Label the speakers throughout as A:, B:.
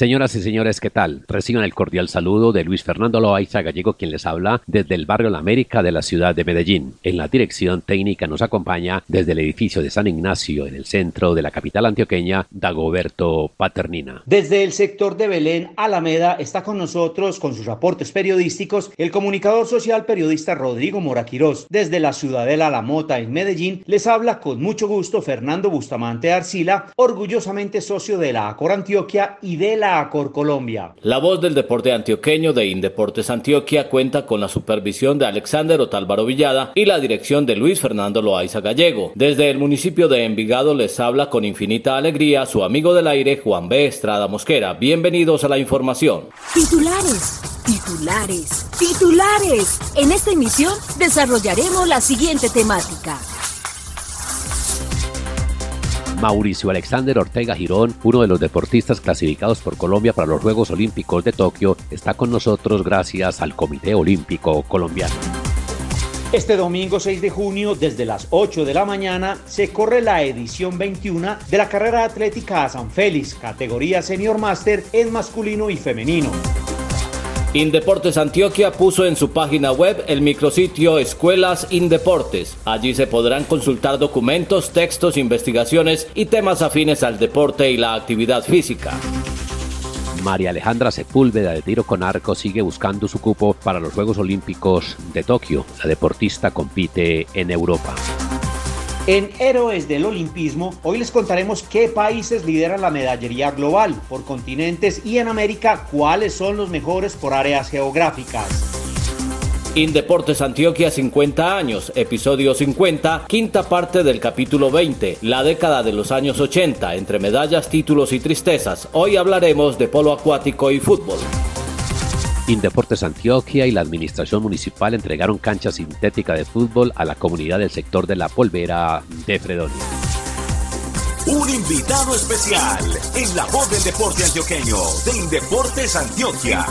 A: Señoras y señores, ¿qué tal? Reciban el cordial saludo de Luis Fernando Loaiza Gallego, quien les habla desde el barrio La América de la ciudad de Medellín. En la dirección técnica nos acompaña desde el edificio de San Ignacio, en el centro de la capital antioqueña, Dagoberto Paternina.
B: Desde el sector de Belén, Alameda, está con nosotros con sus aportes periodísticos el comunicador social periodista Rodrigo Moraquirós. Desde la ciudadela La Mota, en Medellín, les habla con mucho gusto Fernando Bustamante Arcila, orgullosamente socio de la Acor Antioquia y de la Acor Colombia.
C: La voz del deporte antioqueño de Indeportes Antioquia cuenta con la supervisión de Alexander Otálvaro Villada y la dirección de Luis Fernando Loaiza Gallego. Desde el municipio de Envigado les habla con infinita alegría su amigo del aire Juan B. Estrada Mosquera. Bienvenidos a la información.
D: Titulares, titulares, titulares. En esta emisión desarrollaremos la siguiente temática.
A: Mauricio Alexander Ortega Girón, uno de los deportistas clasificados por Colombia para los Juegos Olímpicos de Tokio, está con nosotros gracias al Comité Olímpico Colombiano.
B: Este domingo 6 de junio, desde las 8 de la mañana, se corre la edición 21 de la carrera atlética a San Félix, categoría Senior Master en masculino y femenino.
C: Indeportes Antioquia puso en su página web el micrositio Escuelas Indeportes. Allí se podrán consultar documentos, textos, investigaciones y temas afines al deporte y la actividad física.
A: María Alejandra Sepúlveda de tiro con arco sigue buscando su cupo para los Juegos Olímpicos de Tokio. La deportista compite en Europa.
B: En Héroes del Olimpismo, hoy les contaremos qué países lideran la medallería global por continentes y en América cuáles son los mejores por áreas geográficas.
C: Indeportes Antioquia 50 años, episodio 50, quinta parte del capítulo 20, la década de los años 80, entre medallas, títulos y tristezas. Hoy hablaremos de polo acuático y fútbol.
A: Indeportes Antioquia y la Administración Municipal entregaron cancha sintética de fútbol a la comunidad del sector de la polvera de Fredonia.
E: Un invitado especial en la voz del deporte antioqueño de Indeportes Antioquia.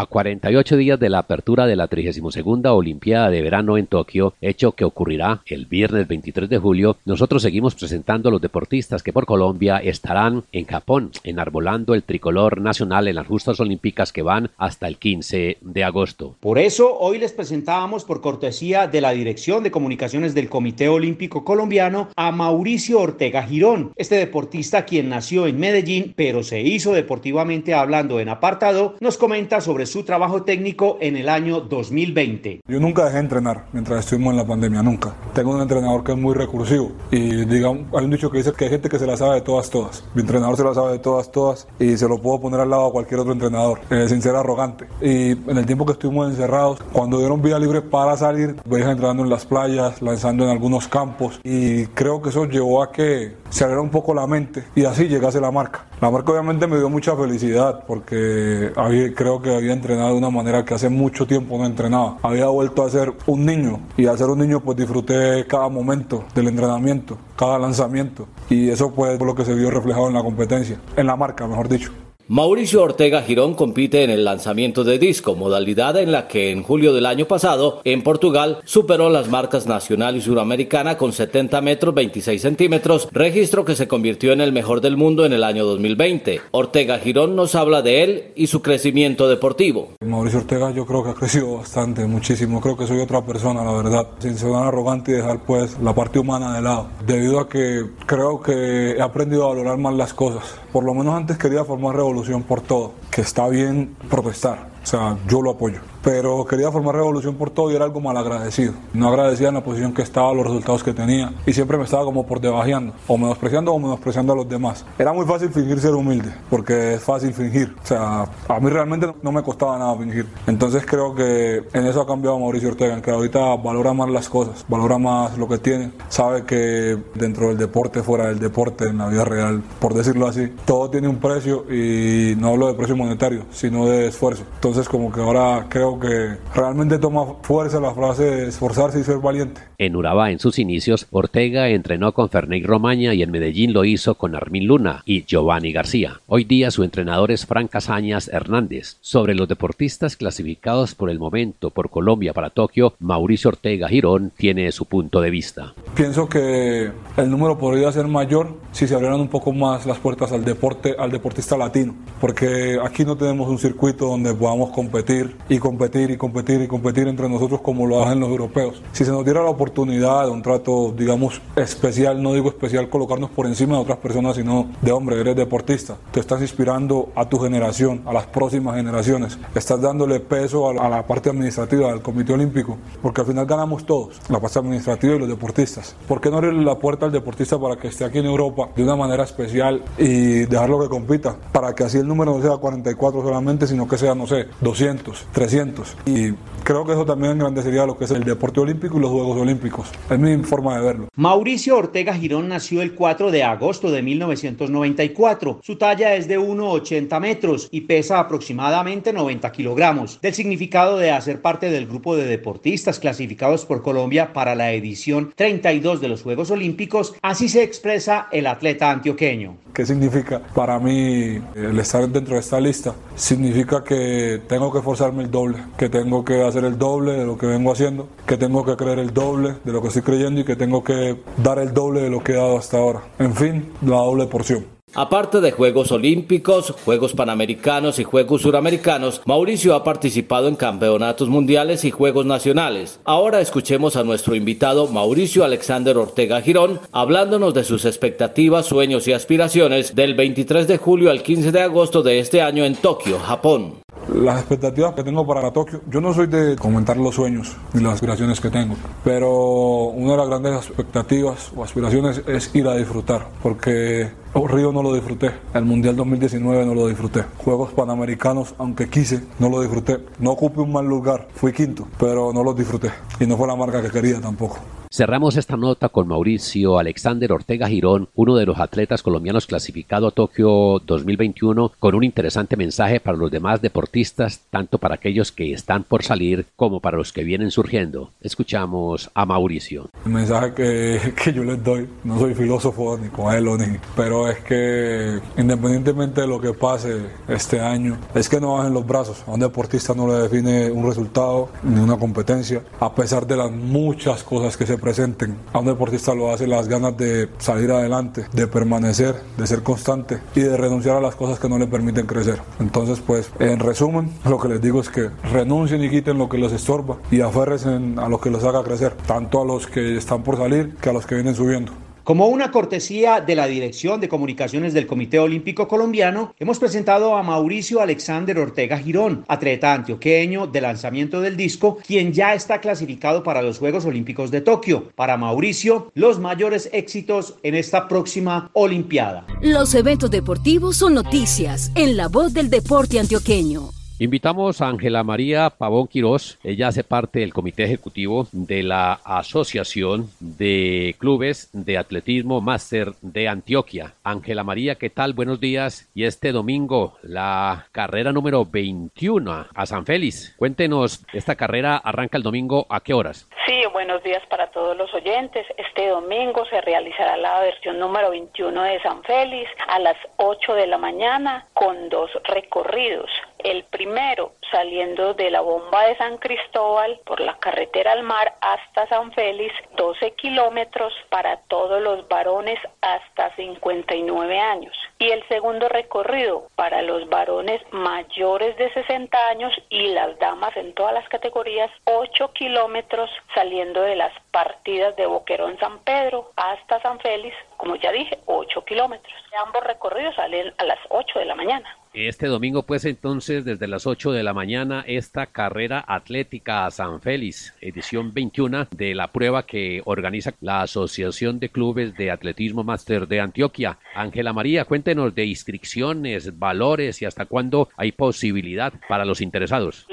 A: A 48 días de la apertura de la 32 Olimpiada de Verano en Tokio, hecho que ocurrirá el viernes 23 de julio, nosotros seguimos presentando a los deportistas que por Colombia estarán en Japón, enarbolando el tricolor nacional en las justas olímpicas que van hasta el 15 de agosto.
B: Por eso, hoy les presentábamos por cortesía de la Dirección de Comunicaciones del Comité Olímpico Colombiano a Mauricio Ortega Girón, este deportista quien nació en Medellín, pero se hizo deportivamente hablando en apartado, nos comenta sobre su trabajo técnico en el año 2020.
F: Yo nunca dejé de entrenar mientras estuvimos en la pandemia, nunca. Tengo un entrenador que es muy recursivo y digamos, hay un dicho que dice que hay gente que se la sabe de todas, todas. Mi entrenador se la sabe de todas, todas y se lo puedo poner al lado a cualquier otro entrenador, eh, sin ser arrogante. Y en el tiempo que estuvimos encerrados, cuando dieron vida libre para salir, veía entrenando en las playas, lanzando en algunos campos y creo que eso llevó a que se abriera un poco la mente y así llegase la marca. La marca obviamente me dio mucha felicidad porque había, creo que había entrenado de una manera que hace mucho tiempo no entrenaba. Había vuelto a ser un niño y al ser un niño pues disfruté cada momento del entrenamiento, cada lanzamiento y eso pues fue lo que se vio reflejado en la competencia, en la marca mejor dicho.
C: Mauricio Ortega Girón compite en el lanzamiento de disco, modalidad en la que en julio del año pasado, en Portugal, superó las marcas nacional y suramericana con 70 metros 26 centímetros, registro que se convirtió en el mejor del mundo en el año 2020. Ortega Girón nos habla de él y su crecimiento deportivo.
F: Mauricio Ortega yo creo que ha crecido bastante, muchísimo. Creo que soy otra persona, la verdad, sin ser arrogante y dejar pues la parte humana de lado, debido a que creo que he aprendido a valorar más las cosas. Por lo menos antes quería formar revolución por todo, que está bien protestar, o sea, yo lo apoyo, pero quería formar revolución por todo y era algo mal agradecido. No agradecía en la posición que estaba, los resultados que tenía y siempre me estaba como por debajeando, o menospreciando o menospreciando a los demás. Era muy fácil fingir ser humilde, porque es fácil fingir. O sea, a mí realmente no me costaba nada fingir. Entonces creo que en eso ha cambiado Mauricio Ortega, que ahorita valora más las cosas, valora más lo que tiene, sabe que dentro del deporte, fuera del deporte, en la vida real, por decirlo así, todo tiene un precio y no hablo de precio monetario, sino de esfuerzo. Entonces como que ahora creo que realmente toma fuerza la frase de esforzarse y ser valiente.
A: En Urabá, en sus inicios, Ortega entrenó con Ferney Romaña y en Medellín lo hizo con Armin Luna y Giovanni García. Hoy día su entrenador es Fran Casañas Hernández. Sobre los deportistas clasificados por el momento por Colombia para Tokio, Mauricio Ortega Girón tiene su punto de vista.
F: Pienso que el número podría ser mayor si se abrieran un poco más las puertas al deporte, al deportista latino, porque aquí no tenemos un circuito donde podamos competir y competir y competir y competir entre nosotros como lo hacen los europeos. Si se nos diera la oportunidad de un trato, digamos, especial, no digo especial colocarnos por encima de otras personas, sino de hombre, eres deportista, te estás inspirando a tu generación, a las próximas generaciones, estás dándole peso a la parte administrativa del Comité Olímpico, porque al final ganamos todos, la parte administrativa y los deportistas. ¿Por qué no abrirle la puerta al deportista para que esté aquí en Europa de una manera especial y dejarlo que compita? Para que así el número no sea 44 solamente, sino que sea, no sé, 200, 300. Y creo que eso también engrandecería lo que es el deporte olímpico y los Juegos Olímpicos. Es mi forma de verlo.
B: Mauricio Ortega Girón nació el 4 de agosto de 1994. Su talla es de 1,80 metros y pesa aproximadamente 90 kilogramos. Del significado de hacer parte del grupo de deportistas clasificados por Colombia para la edición 32 de los Juegos Olímpicos, así se expresa el atleta antioqueño.
F: ¿Qué significa para mí el estar dentro de esta lista? Significa que tengo que esforzarme el doble, que tengo que hacer el doble de lo que vengo haciendo, que tengo que creer el doble de lo que estoy creyendo y que tengo que dar el doble de lo que he dado hasta ahora. En fin, la doble porción.
C: Aparte de Juegos Olímpicos, Juegos Panamericanos y Juegos Suramericanos, Mauricio ha participado en campeonatos mundiales y Juegos Nacionales. Ahora escuchemos a nuestro invitado Mauricio Alexander Ortega Girón hablándonos de sus expectativas, sueños y aspiraciones del 23 de julio al 15 de agosto de este año en Tokio, Japón.
F: Las expectativas que tengo para Tokio, yo no soy de comentar los sueños ni las aspiraciones que tengo, pero una de las grandes expectativas o aspiraciones es ir a disfrutar, porque Río no lo disfruté, el Mundial 2019 no lo disfruté, Juegos Panamericanos, aunque quise, no lo disfruté, no ocupé un mal lugar, fui quinto, pero no lo disfruté y no fue la marca que quería tampoco.
A: Cerramos esta nota con Mauricio Alexander Ortega Girón, uno de los atletas colombianos clasificado a Tokio 2021, con un interesante mensaje para los demás deportistas, tanto para aquellos que están por salir como para los que vienen surgiendo. Escuchamos a Mauricio.
F: El mensaje que, que yo les doy, no soy filósofo ni con él, ni, pero es que independientemente de lo que pase este año, es que no bajen los brazos. A un deportista no le define un resultado ni una competencia, a pesar de las muchas cosas que se presenten. A un deportista lo hace las ganas de salir adelante, de permanecer, de ser constante y de renunciar a las cosas que no le permiten crecer. Entonces, pues, en resumen, lo que les digo es que renuncien y quiten lo que les estorba y aférrense a lo que los haga crecer, tanto a los que están por salir que a los que vienen subiendo.
B: Como una cortesía de la Dirección de Comunicaciones del Comité Olímpico Colombiano, hemos presentado a Mauricio Alexander Ortega Girón, atleta antioqueño de lanzamiento del disco, quien ya está clasificado para los Juegos Olímpicos de Tokio. Para Mauricio, los mayores éxitos en esta próxima Olimpiada.
D: Los eventos deportivos son noticias en la voz del deporte antioqueño.
A: Invitamos a Ángela María Pavón Quirós. Ella hace parte del comité ejecutivo de la Asociación de Clubes de Atletismo Máster de Antioquia. Ángela María, ¿qué tal? Buenos días. Y este domingo, la carrera número 21 a San Félix. Cuéntenos, esta carrera arranca el domingo, ¿a qué horas?
G: Sí, buenos días para todos los oyentes. Este domingo se realizará la versión número 21 de San Félix a las 8 de la mañana con dos recorridos. El primero saliendo de la bomba de San Cristóbal por la carretera al mar hasta San Félix, 12 kilómetros para todos los varones hasta 59 años. Y el segundo recorrido para los varones mayores de 60 años y las damas en todas las categorías, 8 kilómetros saliendo de las partidas de Boquerón San Pedro hasta San Félix, como ya dije, 8 kilómetros. Ambos recorridos salen a las 8 de la mañana.
A: Este domingo, pues entonces, desde las 8 de la mañana, esta carrera atlética a San Félix, edición 21 de la prueba que organiza la Asociación de Clubes de Atletismo Máster de Antioquia. Ángela María, cuéntenos de inscripciones, valores y hasta cuándo hay posibilidad para los interesados.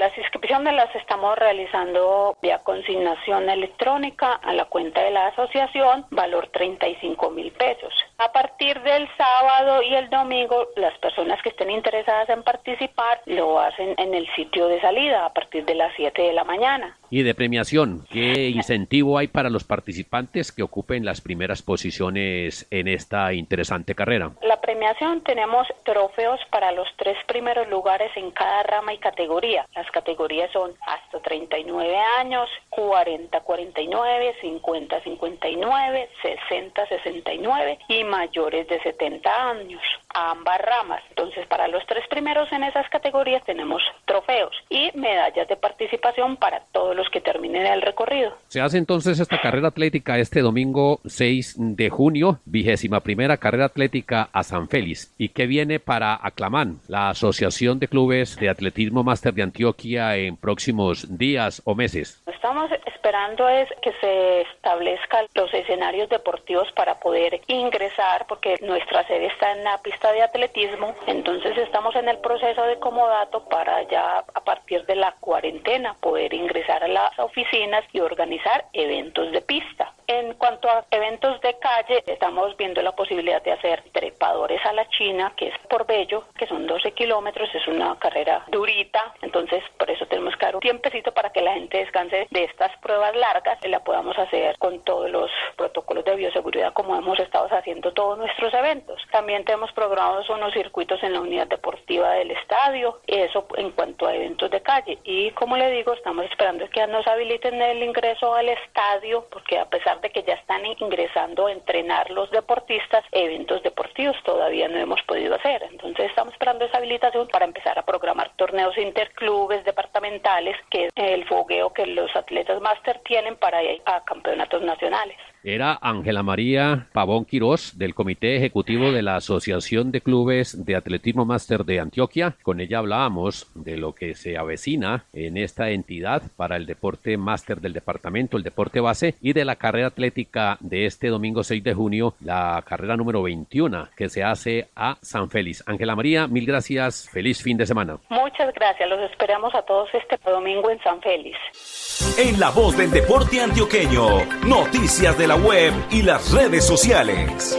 G: Las estamos realizando vía consignación electrónica a la cuenta de la asociación, valor 35 mil pesos. A partir del sábado y el domingo, las personas que estén interesadas en participar lo hacen en el sitio de salida a partir de las 7 de la mañana.
A: Y de premiación, ¿qué incentivo hay para los participantes que ocupen las primeras posiciones en esta interesante carrera?
G: La premiación tenemos trofeos para los tres primeros lugares en cada rama y categoría. Las categorías son hasta 39 años, 40 49, 50 59, 60 69 y mayores de 70 años, ambas ramas. Entonces, para los tres primeros en esas categorías tenemos trofeos y medallas de participación para todos los que terminen el recorrido.
A: Se hace entonces esta carrera atlética este domingo 6 de junio, vigésima primera carrera atlética a San Félix. ¿Y qué viene para Aclamán, la Asociación de Clubes de Atletismo Máster de Antioquia en próximos días o meses?
G: Estamos esperando es que se establezcan los escenarios deportivos para poder ingresar, porque nuestra sede está en la pista de atletismo, entonces estamos en el proceso de comodato para ya a partir de la cuarentena poder ingresar las oficinas y organizar eventos de pista. En cuanto a eventos de calle, estamos viendo la posibilidad de hacer trepadores a la China, que es por Bello, que son 12 kilómetros, es una carrera durita, entonces por eso tenemos que dar un tiempecito para que la gente descanse de estas pruebas largas y la podamos hacer con todos los protocolos de bioseguridad como hemos estado haciendo todos nuestros eventos. También tenemos programados unos circuitos en la unidad deportiva del estadio, eso en cuanto a eventos de Y como le digo, estamos esperando que nos habiliten el ingreso al estadio, porque a pesar de que ya están ingresando a entrenar los deportistas, eventos deportivos todavía no hemos podido hacer. Entonces estamos esperando esa habilitación para empezar a programar torneos interclubes departamentales, que es el fogueo que los atletas máster tienen para ir a campeonatos nacionales
A: era Ángela María Pavón Quirós del Comité Ejecutivo de la Asociación de Clubes de Atletismo Máster de Antioquia. Con ella hablábamos de lo que se avecina en esta entidad para el deporte máster del departamento, el deporte base y de la carrera atlética de este domingo 6 de junio, la carrera número 21 que se hace a San Félix. Ángela María, mil gracias, feliz fin de semana.
G: Muchas gracias, los esperamos a todos este domingo en San Félix.
E: En la voz del deporte antioqueño, noticias de la web y las redes sociales.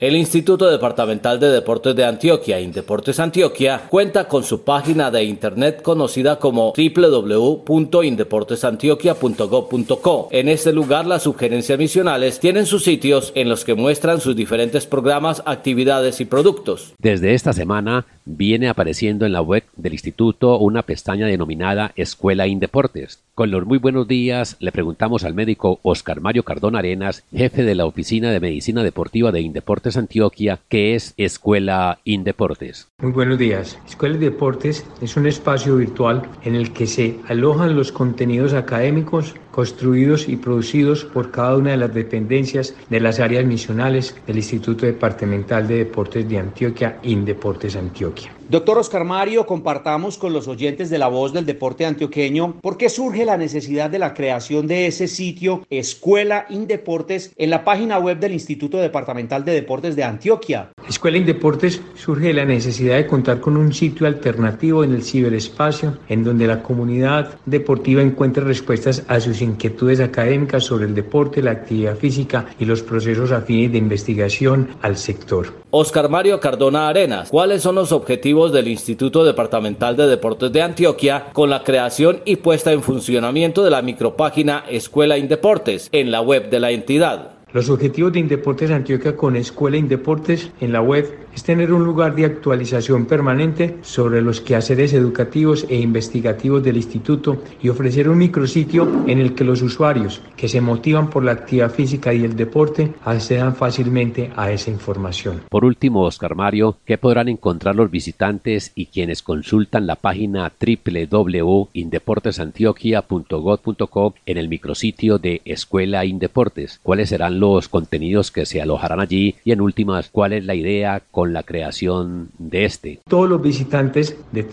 C: El Instituto Departamental de Deportes de Antioquia, Indeportes Antioquia, cuenta con su página de internet conocida como www.indeportesantioquia.gov.co. En este lugar, las sugerencias misionales tienen sus sitios en los que muestran sus diferentes programas, actividades y productos.
A: Desde esta semana viene apareciendo en la web del instituto una pestaña denominada Escuela Indeportes. Con los muy buenos días le preguntamos al médico Oscar Mario Cardón Arenas, jefe de la Oficina de Medicina Deportiva de Indeportes Antioquia, que es Escuela Indeportes.
H: Muy buenos días. Escuela Indeportes es un espacio virtual en el que se alojan los contenidos académicos construidos y producidos por cada una de las dependencias de las áreas misionales del Instituto Departamental de Deportes de Antioquia, Indeportes Antioquia.
B: Doctor Oscar Mario, compartamos con los oyentes de la voz del deporte antioqueño por qué surge la necesidad de la creación de ese sitio Escuela Indeportes en la página web del Instituto Departamental de Deportes de Antioquia.
H: Escuela Indeportes surge de la necesidad de contar con un sitio alternativo en el ciberespacio en donde la comunidad deportiva encuentre respuestas a sus inquietudes académicas sobre el deporte, la actividad física y los procesos afines de investigación al sector.
C: Oscar Mario Cardona Arenas, ¿cuáles son los objetivos del Instituto Departamental de Deportes de Antioquia con la creación y puesta en funcionamiento de la micropágina Escuela Indeportes en la web de la entidad?
H: Los objetivos de Indeportes Antioquia con Escuela Indeportes en la web es tener un lugar de actualización permanente sobre los quehaceres educativos e investigativos del instituto y ofrecer un micrositio en el que los usuarios que se motivan por la actividad física y el deporte accedan fácilmente a esa información.
A: Por último, Oscar Mario, ¿qué podrán encontrar los visitantes y quienes consultan la página www.indeportesantioquia.gov.co en el micrositio de Escuela Indeportes? ¿Cuáles serán los contenidos que se alojarán allí? Y en últimas, ¿cuál es la idea con la creación de este?
H: Todos los visitantes de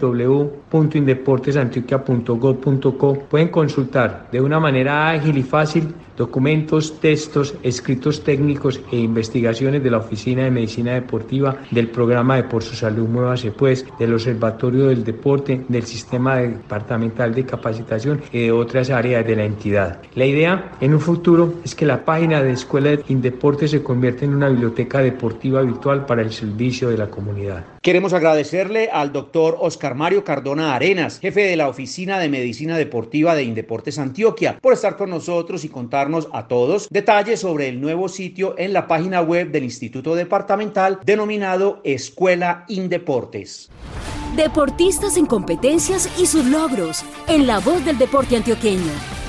H: www.indeportesantioquia.gov.co pueden consultar de una manera ágil y fácil documentos, textos, escritos técnicos e investigaciones de la Oficina de Medicina Deportiva, del programa de Por su Salud Muévase Pues, del Observatorio del Deporte, del Sistema Departamental de Capacitación y de otras áreas de la entidad. La idea en un futuro es que la página de Escuela de Indeporte se convierta en una biblioteca deportiva virtual para el servicio de la comunidad.
B: Queremos agradecerle al doctor Oscar Mario Cardona Arenas, jefe de la Oficina de Medicina Deportiva de Indeportes Antioquia, por estar con nosotros y contar a todos detalles sobre el nuevo sitio en la página web del Instituto Departamental denominado Escuela Indeportes.
D: Deportistas en competencias y sus logros en la voz del deporte antioqueño.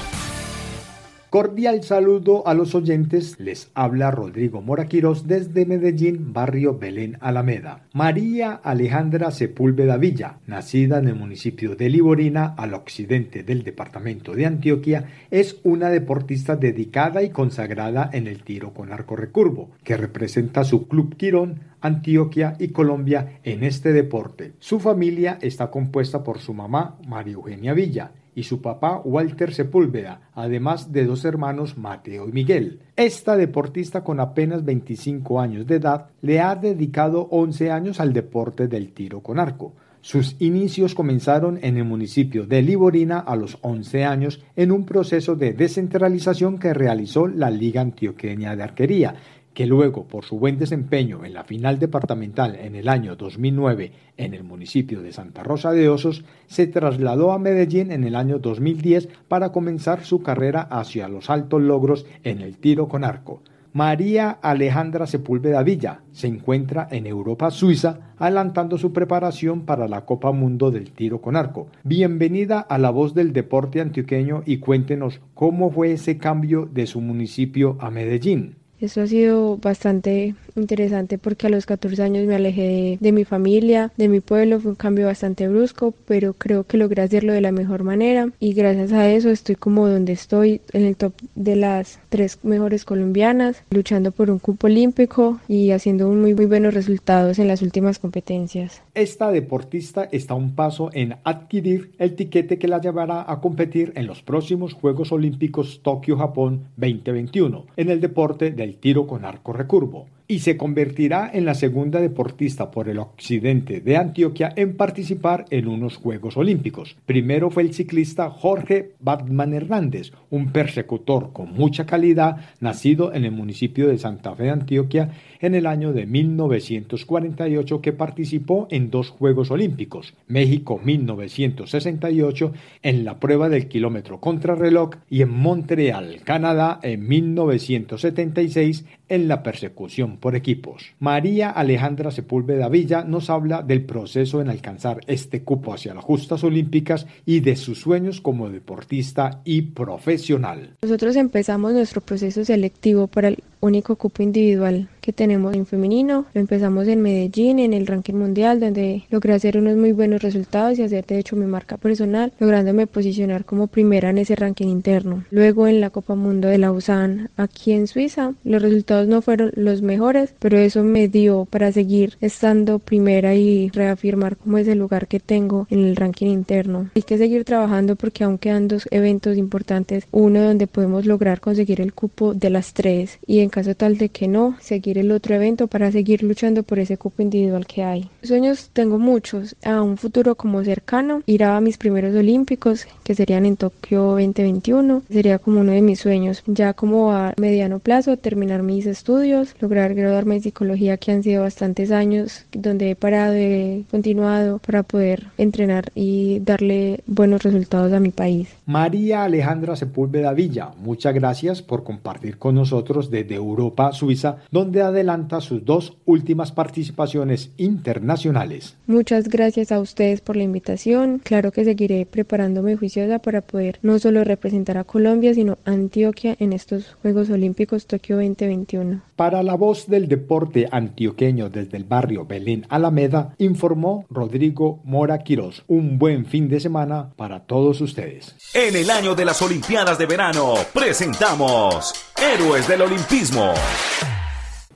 I: Cordial saludo a los oyentes, les habla Rodrigo Moraquiros desde Medellín, barrio Belén Alameda. María Alejandra Sepúlveda Villa, nacida en el municipio de Liborina, al occidente del departamento de Antioquia, es una deportista dedicada y consagrada en el tiro con arco recurvo, que representa su club Quirón, Antioquia y Colombia en este deporte. Su familia está compuesta por su mamá, María Eugenia Villa, y su papá Walter Sepúlveda, además de dos hermanos Mateo y Miguel. Esta deportista con apenas 25 años de edad le ha dedicado 11 años al deporte del tiro con arco. Sus inicios comenzaron en el municipio de Liborina a los 11 años en un proceso de descentralización que realizó la Liga Antioqueña de Arquería que luego, por su buen desempeño en la final departamental en el año 2009 en el municipio de Santa Rosa de Osos, se trasladó a Medellín en el año 2010 para comenzar su carrera hacia los altos logros en el tiro con arco. María Alejandra Sepúlveda Villa se encuentra en Europa Suiza adelantando su preparación para la Copa Mundo del Tiro con Arco. Bienvenida a la voz del deporte antioqueño y cuéntenos cómo fue ese cambio de su municipio a Medellín.
J: Eso ha sido bastante interesante porque a los 14 años me alejé de, mi familia, de mi pueblo, fue un cambio bastante brusco, pero creo que logré hacerlo de la mejor manera y gracias a eso estoy como donde estoy, en el top de las tres mejores colombianas, luchando por un cupo olímpico y haciendo muy, muy buenos resultados en las últimas competencias.
I: Esta deportista está a un paso en adquirir el tiquete que la llevará a competir en los próximos Juegos Olímpicos Tokio-Japón 2021 en el deporte de el tiro con arco recurvo y se convertirá en la segunda deportista por el occidente de Antioquia en participar en unos Juegos Olímpicos. Primero fue el ciclista Jorge Batman Hernández, un persecutor con mucha calidad, nacido en el municipio de Santa Fe de Antioquia en el año de 1948 que participó en dos Juegos Olímpicos, México 1968 en la prueba del kilómetro contrarreloj y en Montreal, Canadá en 1976 en la persecución por equipos. María Alejandra Sepúlveda Villa nos habla del proceso en alcanzar este cupo hacia las justas olímpicas y de sus sueños como deportista y profesional.
J: Nosotros empezamos nuestro proceso selectivo para el único cupo individual que tenemos en femenino. Lo empezamos en Medellín, en el ranking mundial, donde logré hacer unos muy buenos resultados y hacer de hecho mi marca personal, lográndome posicionar como primera en ese ranking interno. Luego en la Copa Mundo de la USAN aquí en Suiza, los resultados no fueron los mejores, pero eso me dio para seguir estando primera y reafirmar como ese lugar que tengo en el ranking interno. Hay que seguir trabajando porque aún quedan dos eventos importantes, uno donde podemos lograr conseguir el cupo de las tres y en caso tal de que no, seguir el otro evento para seguir luchando por ese cupo individual que hay. Sueños tengo muchos, a un futuro como cercano, ir a mis primeros olímpicos, que serían en Tokio 2021, sería como uno de mis sueños. Ya como a mediano plazo, terminar mis estudios, lograr graduarme en psicología, que han sido bastantes años, donde he parado, he continuado para poder entrenar y darle buenos resultados a mi país.
I: María Alejandra Sepúlveda Villa, muchas gracias por compartir con nosotros desde Europa, Suiza, donde adelanta sus dos últimas participaciones internacionales.
J: Muchas gracias a ustedes por la invitación. Claro que seguiré preparándome juiciosa para poder no solo representar a Colombia, sino a Antioquia en estos Juegos Olímpicos Tokio 2021.
I: Para la voz del deporte antioqueño desde el barrio Belén Alameda, informó Rodrigo Mora Quirós. Un buen fin de semana para todos ustedes.
E: En el año de las Olimpiadas de Verano, presentamos Héroes del Olimpismo.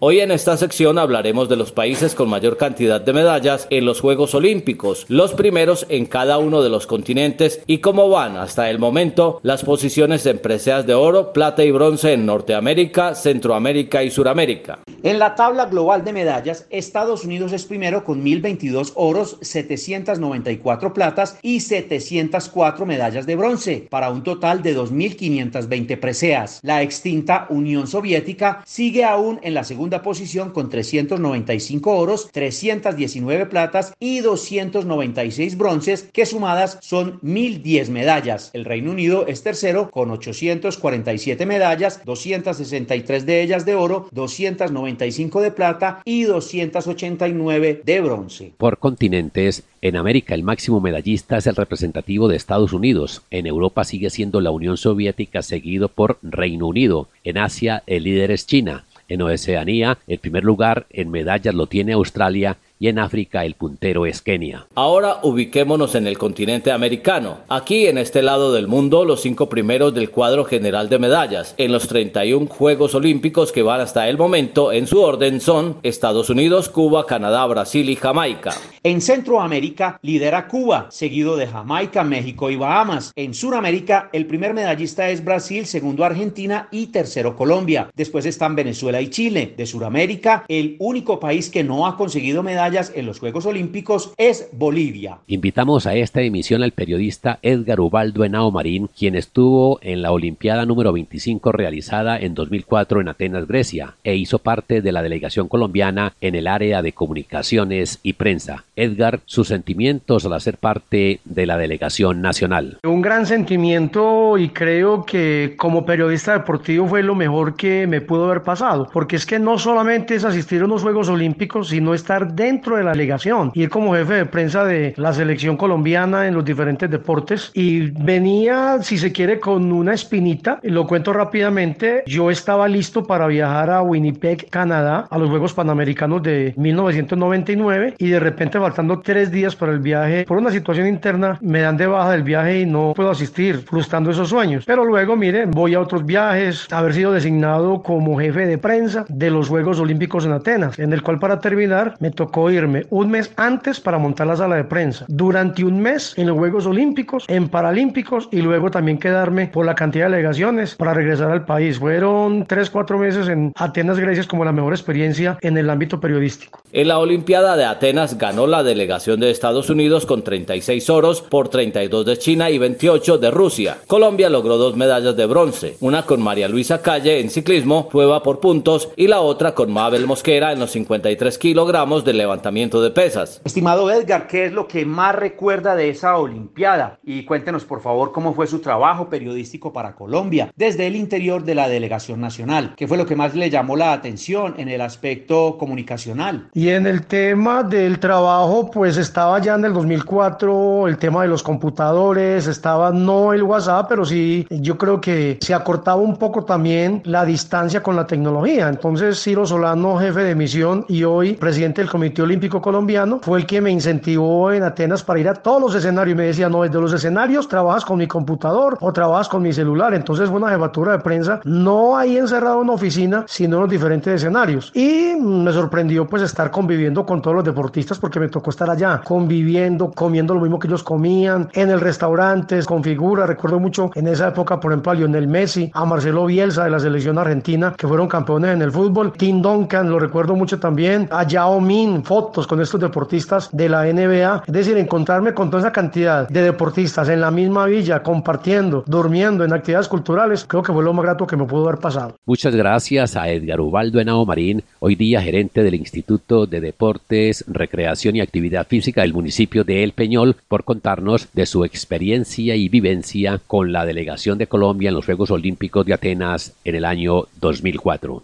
C: Hoy en esta sección hablaremos de los países con mayor cantidad de medallas en los Juegos Olímpicos, los primeros en cada uno de los continentes y cómo van hasta el momento las posiciones en preseas de oro, plata y bronce en Norteamérica, Centroamérica y Suramérica.
B: En la tabla global de medallas, Estados Unidos es primero con 1022 oros, 794 platas y 704 medallas de bronce, para un total de 2520 preseas. La extinta Unión Soviética sigue aún en la segunda posición con 395 oros, 319 platas y 296 bronces, que sumadas son 1010 medallas. El Reino Unido es tercero con 847 medallas, 263 de ellas de oro, 295 de plata y 289 de bronce.
A: Por continentes, en América el máximo medallista es el representativo de Estados Unidos, en Europa sigue siendo la Unión Soviética seguido por Reino Unido, en Asia el líder es China, en Oceanía, el primer lugar en medallas lo tiene Australia y en África el puntero es Kenia.
C: Ahora ubiquémonos en el continente americano. Aquí en este lado del mundo los cinco primeros del cuadro general de medallas en los 31 Juegos Olímpicos que van hasta el momento en su orden son Estados Unidos, Cuba, Canadá, Brasil y Jamaica.
B: En Centroamérica lidera Cuba, seguido de Jamaica, México y Bahamas. En Suramérica el primer medallista es Brasil, segundo Argentina y tercero Colombia. Después están Venezuela y Chile. De Suramérica el único país que no ha conseguido medallas en los Juegos Olímpicos es Bolivia.
A: Invitamos a esta emisión al periodista Edgar Ubaldo Henao Marín, quien estuvo en la Olimpiada número 25 realizada en 2004 en Atenas, Grecia, e hizo parte de la delegación colombiana en el área de comunicaciones y prensa. Edgar, sus sentimientos al hacer parte de la delegación nacional.
K: Un gran sentimiento y creo que como periodista deportivo fue lo mejor que me pudo haber pasado, porque es que no solamente es asistir a unos Juegos Olímpicos, sino estar dentro de la delegación, ir como jefe de prensa de la selección colombiana en los diferentes deportes y venía, si se quiere, con una espinita, lo cuento rápidamente, yo estaba listo para viajar a Winnipeg, Canadá, a los Juegos Panamericanos de 1999 y de repente faltando tres días para el viaje, por una situación interna, me dan de baja del viaje y no puedo asistir, frustrando esos sueños. Pero luego, miren, voy a otros viajes, haber sido designado como jefe de prensa de los Juegos Olímpicos en Atenas, en el cual para terminar me tocó irme un mes antes para montar la sala de prensa, durante un mes en los Juegos Olímpicos, en Paralímpicos y luego también quedarme por la cantidad de delegaciones para regresar al país. Fueron tres, cuatro meses en Atenas, Grecia, como la mejor experiencia en el ámbito periodístico.
C: En la Olimpiada de Atenas ganó la delegación de Estados Unidos con 36 oros por 32 de China y 28 de Rusia. Colombia logró dos medallas de bronce, una con María Luisa Calle en ciclismo, prueba por puntos, y la otra con Mabel Mosquera en los 53 kilogramos de levantamiento de pesas.
B: Estimado Edgar, ¿qué es lo que más recuerda de esa Olimpiada? Y cuéntenos por favor cómo fue su trabajo periodístico para Colombia desde el interior de la delegación nacional. ¿Qué fue lo que más le llamó la atención en el aspecto comunicacional?
K: Y en el tema del trabajo, pues estaba ya en el 2004 el tema de los computadores, estaba no el WhatsApp, pero sí yo creo que se acortaba un poco también la distancia con la tecnología. Entonces Ciro Solano, jefe de misión y hoy presidente del Comité Comité Olímpico Colombiano, fue el que me incentivó en Atenas para ir a todos los escenarios. Y me decía, no, desde los escenarios trabajas con mi computador o trabajas con mi celular. Entonces fue una jefatura de prensa, no ahí encerrado en una oficina, sino en los diferentes escenarios. Y me sorprendió pues estar conviviendo con todos los deportistas porque me tocó estar allá, conviviendo, comiendo lo mismo que ellos comían, en el restaurante, con figuras. Recuerdo mucho en esa época, por ejemplo, a Lionel Messi, a Marcelo Bielsa de la selección argentina, que fueron campeones en el fútbol. Tim Duncan, lo recuerdo mucho también. A Yao Min, fotos con estos deportistas de la NBA. Es decir, encontrarme con toda esa cantidad de deportistas en la misma villa, compartiendo, durmiendo en actividades culturales, creo que fue lo más grato que me pudo haber pasado.
A: Muchas gracias a Edgar Ubaldo Henao Marín, hoy día gerente del Instituto de Deportes, Recreación y Actividad Física del municipio de El Peñol, por contarnos de su experiencia y vivencia con la delegación de Colombia en los Juegos Olímpicos de Atenas en el año 2004.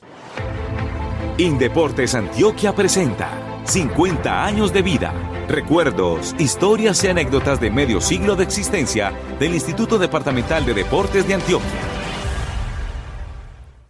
E: Indeportes Antioquia presenta 50 años de vida, recuerdos, historias y anécdotas de medio siglo de existencia del Instituto Departamental de Deportes de Antioquia.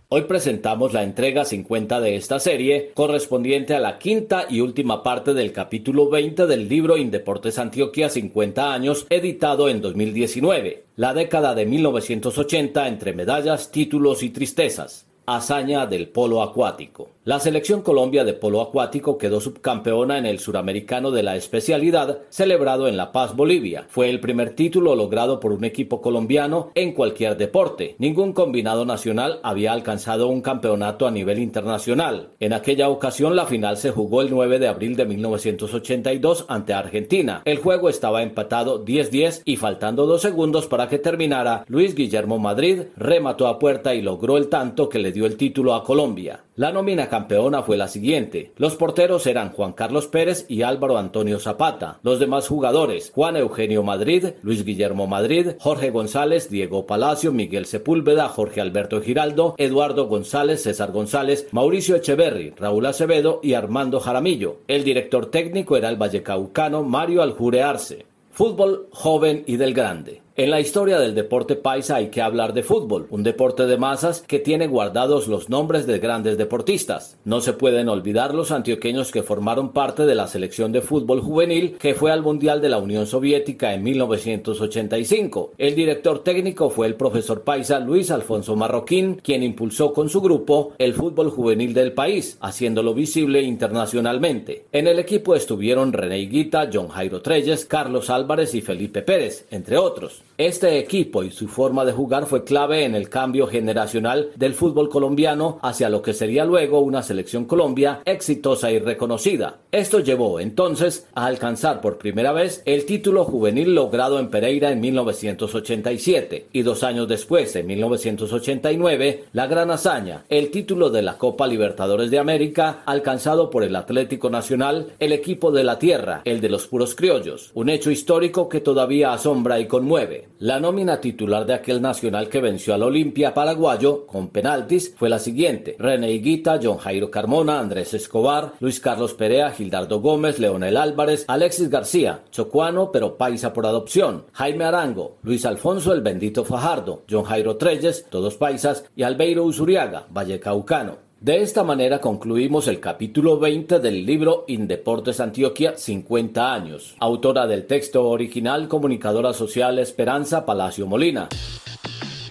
C: Hoy presentamos la entrega 50 de esta serie, correspondiente a la quinta y última parte del capítulo 20 del libro Indeportes Antioquia 50 años, editado en 2019, la década de 1980 entre medallas, títulos y tristezas. Hazaña del polo acuático. La selección Colombia de polo acuático quedó subcampeona en el suramericano de la especialidad celebrado en La Paz, Bolivia. Fue el primer título logrado por un equipo colombiano en cualquier deporte. Ningún combinado nacional había alcanzado un campeonato a nivel internacional. En aquella ocasión la final se jugó el 9 de abril de 1982 ante Argentina. El juego estaba empatado 10-10 y faltando dos segundos para que terminara, Luis Guillermo Madrid remató a puerta y logró el tanto que le dio el título a Colombia. La nómina campeona fue la siguiente. Los porteros eran Juan Carlos Pérez y Álvaro Antonio Zapata. Los demás jugadores, Juan Eugenio Madrid, Luis Guillermo Madrid, Jorge González, Diego Palacio, Miguel Sepúlveda, Jorge Alberto Giraldo, Eduardo González, César González, Mauricio Echeverri, Raúl Acevedo y Armando Jaramillo. El director técnico era el vallecaucano Mario Aljure Arce. Fútbol joven y del grande. En la historia del deporte paisa hay que hablar de fútbol, un deporte de masas que tiene guardados los nombres de grandes deportistas. No se pueden olvidar los antioqueños que formaron parte de la selección de fútbol juvenil que fue al Mundial de la Unión Soviética en 1985. El director técnico fue el profesor paisa Luis Alfonso Marroquín, quien impulsó con su grupo el fútbol juvenil del país, haciéndolo visible internacionalmente. En el equipo estuvieron René Guita, John Jairo Treyes, Carlos Álvarez y Felipe Pérez, entre otros. Este equipo y su forma de jugar fue clave en el cambio generacional del fútbol colombiano hacia lo que sería luego una selección Colombia exitosa y reconocida. Esto llevó entonces a alcanzar por primera vez el título juvenil logrado en Pereira en 1987 y dos años después, en 1989, la gran hazaña, el título de la Copa Libertadores de América alcanzado por el Atlético Nacional, el equipo de la tierra, el de los puros criollos, un hecho histórico que todavía asombra y conmueve. La nómina titular de aquel nacional que venció al Olimpia paraguayo con penaltis fue la siguiente: René Higuita, John Jairo Carmona, Andrés Escobar, Luis Carlos Perea, Gildardo Gómez, Leonel Álvarez, Alexis García, chocuano pero paisa por adopción, Jaime Arango, Luis Alfonso el Bendito Fajardo, John Jairo Treyes, todos paisas, y Albeiro Usuriaga, Vallecaucano. De esta manera concluimos el capítulo 20 del libro Indeportes Antioquia 50 años. Autora del texto original, comunicadora social Esperanza Palacio Molina.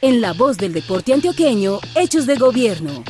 D: En la voz del deporte antioqueño, Hechos de Gobierno.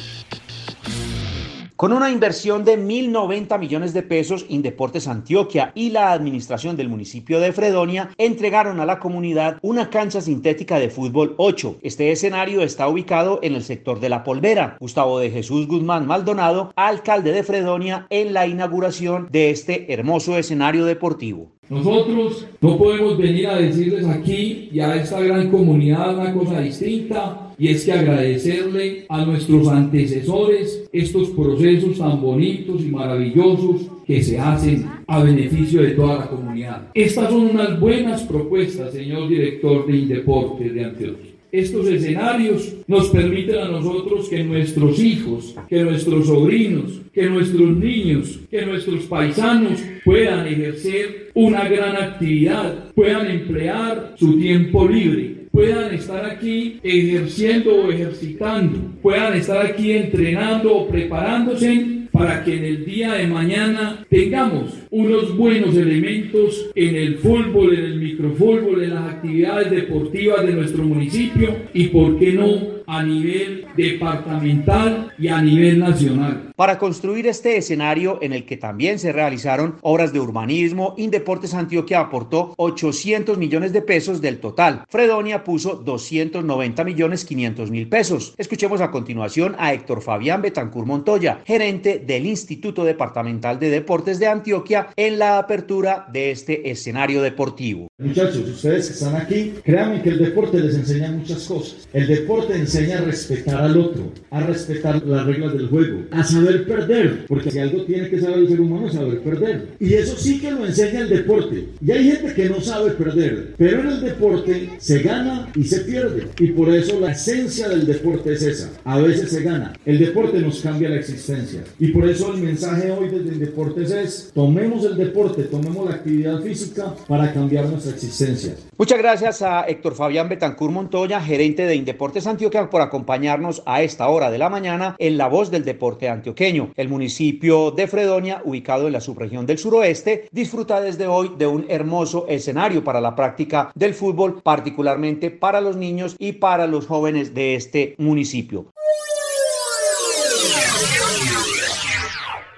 B: Con una inversión de 1.090 millones de pesos, Indeportes Antioquia y la administración del municipio de Fredonia entregaron a la comunidad una cancha sintética de fútbol 8. Este escenario está ubicado en el sector de La Polvera. Gustavo de Jesús Guzmán Maldonado, alcalde de Fredonia, en la inauguración de este hermoso escenario deportivo.
L: Nosotros no podemos venir a decirles aquí y a esta gran comunidad una cosa distinta y es que agradecerle a nuestros antecesores estos procesos tan bonitos y maravillosos que se hacen a beneficio de toda la comunidad. Estas son unas buenas propuestas, señor director de Indeportes de Antioquia. Estos escenarios nos permiten a nosotros que nuestros hijos, que nuestros sobrinos, que nuestros niños, que nuestros paisanos puedan ejercer una gran actividad, puedan emplear su tiempo libre, puedan estar aquí ejerciendo o ejercitando, puedan estar aquí entrenando o preparándose para que en el día de mañana tengamos unos buenos elementos en el fútbol, en el microfútbol, en las actividades deportivas de nuestro municipio y, por qué no, a nivel departamental y a nivel nacional.
B: Para construir este escenario en el que también se realizaron obras de urbanismo, Indeportes Antioquia aportó 800 millones de pesos del total. Fredonia puso 290 millones 500 mil pesos. Escuchemos a continuación a Héctor Fabián Betancur Montoya, gerente del Instituto Departamental de Deportes de Antioquia, en la apertura de este escenario deportivo.
M: Muchachos, ustedes que están aquí, créanme que el deporte les enseña muchas cosas. El deporte enseña a respetar al otro, a respetar las reglas del juego, a saber perder, porque si algo tiene que saber el ser humano saber perder. Y eso sí que lo enseña el deporte. Y hay gente que no sabe perder, pero en el deporte se gana y se pierde. Y por eso la esencia del deporte es esa. A veces se gana. El deporte nos cambia la existencia. Y por eso el mensaje hoy desde Deportes es, tomemos el deporte, tomemos la actividad física para cambiar nuestra existencia.
B: Muchas gracias a Héctor Fabián Betancur Montoya, gerente de Indeportes Antioquia, por acompañarnos a esta hora de la mañana en La Voz del Deporte Antioqueño. El municipio de Fredonia, ubicado en la subregión del suroeste, disfruta desde hoy de un hermoso escenario para la práctica del fútbol, particularmente para los niños y para los jóvenes de este municipio.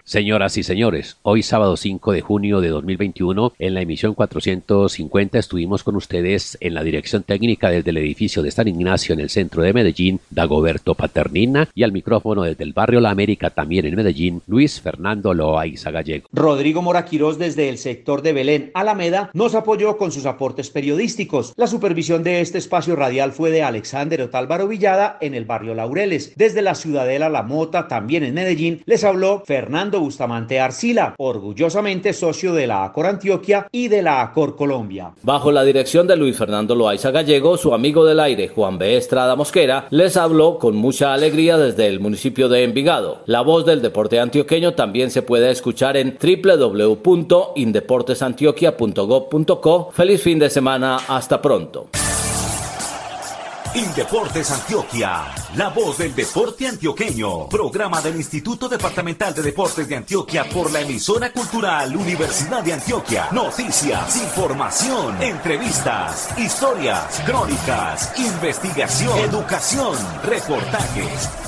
A: Señoras y señores, hoy sábado 5 de junio de 2021, en la emisión 450 estuvimos con ustedes en la dirección técnica desde el edificio de San Ignacio en el centro de Medellín, Dagoberto Paternina, y al micrófono desde el barrio La América también en Medellín, Luis Fernando Loaiza Gallego.
B: Rodrigo Moraquirós desde el sector de Belén, Alameda, nos apoyó con sus aportes periodísticos. La supervisión de este espacio radial fue de Alexander Otálvaro Villada en el barrio Laureles. Desde la ciudadela La Mota, también en Medellín, les habló Fernando Bustamante Arcila, orgullosamente socio de la ACOR Antioquia y de la ACOR Colombia.
C: Bajo la dirección de Luis Fernando Loaiza Gallego, su amigo del aire Juan B. Estrada Mosquera les habló con mucha alegría desde el municipio de Envigado. La voz del deporte antioqueño también se puede escuchar en www.indeportesantioquia.gov.co. Feliz fin de semana, hasta pronto.
E: Indeportes Antioquia, la voz del deporte antioqueño, programa del Instituto Departamental de Deportes de Antioquia por la emisora cultural Universidad de Antioquia. Noticias, información, entrevistas, historias, crónicas, investigación, educación, reportajes